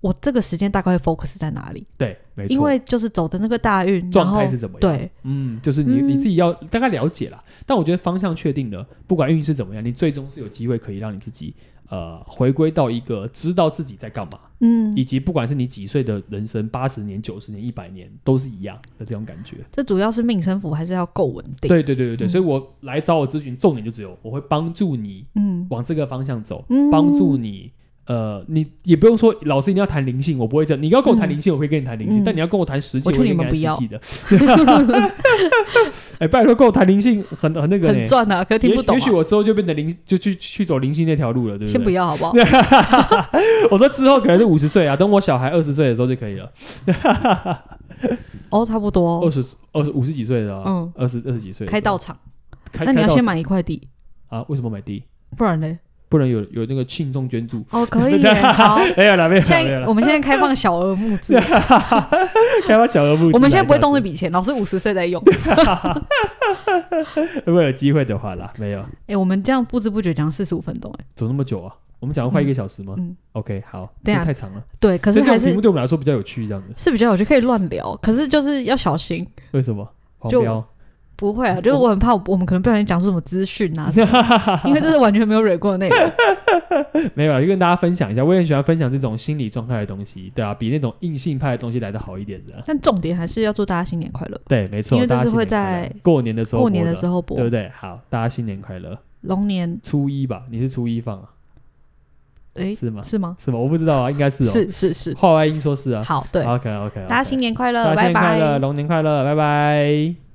我这个时间大概会 focus 在哪里。对，没错，因为就是走的那个大运状态是怎么样？对，嗯，就是你你自己要大概了解啦。但我觉得方向确定了，不管运势怎么样，你最终是有机会可以让你自己。呃，回归到一个知道自己在干嘛，嗯，以及不管是你几岁的人生，八十年、九十年、一百年，都是一样的这种感觉。这主要是命生符还是要够稳定？对对对对对，嗯、所以我来找我咨询，重点就只有我会帮助你，嗯，往这个方向走，帮、嗯、助你。呃，你也不用说，老师一定要谈灵性，我不会这样。你要跟我谈灵性，嗯、我会跟你谈灵性，嗯、但你要跟我谈实际，我，我劝你们不要。<laughs> 哎，拜托，跟我谈灵性很很那个，很赚啊，可是听不懂、啊。也许我之后就变成灵，就去去走灵性那条路了，对不对？先不要好不好？<laughs> 我说之后可能是五十岁啊，等我小孩二十岁的时候就可以了。<laughs> 哦，差不多，二十二十五十几岁的，嗯，二十二十几岁开道场，那你要先买一块地啊？为什么买地？不然呢？不能有有那个信众捐助哦，可以 <laughs> 好，<laughs> 没有了，没有了。现在我们现在开放小额募资，<laughs> 开放小额募资。我们现在不会动那笔钱，老师五十岁在用。如果有机会的话啦，没有。哎，我们这样不知不觉讲四十五分钟，哎，走那么久啊？我们讲了快一个小时吗？嗯，OK，好，这太长了。对，可是还是题目对我们来说比较有趣，这样子是比较有趣，可以乱聊，可是就是要小心。为什么？黄标。不会啊，就是我很怕我们可能不小心讲出什么资讯啊，<laughs> 因为这是完全没有蕊过的内容。<laughs> 没有啊，就跟大家分享一下，我也很喜欢分享这种心理状态的东西，对啊，比那种硬性派的东西来的好一点的。但重点还是要祝大家新年快乐。对，没错，因为这是会在过年的时候过年的时候播，对不对？好，大家新年快乐。龙年初一吧，你是初一放啊？哎，是吗？是吗？是吗？我不知道啊，应该是哦。是是是，话外音说是啊。好，对，OK OK，大家新年快乐，拜拜。龙年快乐，拜拜。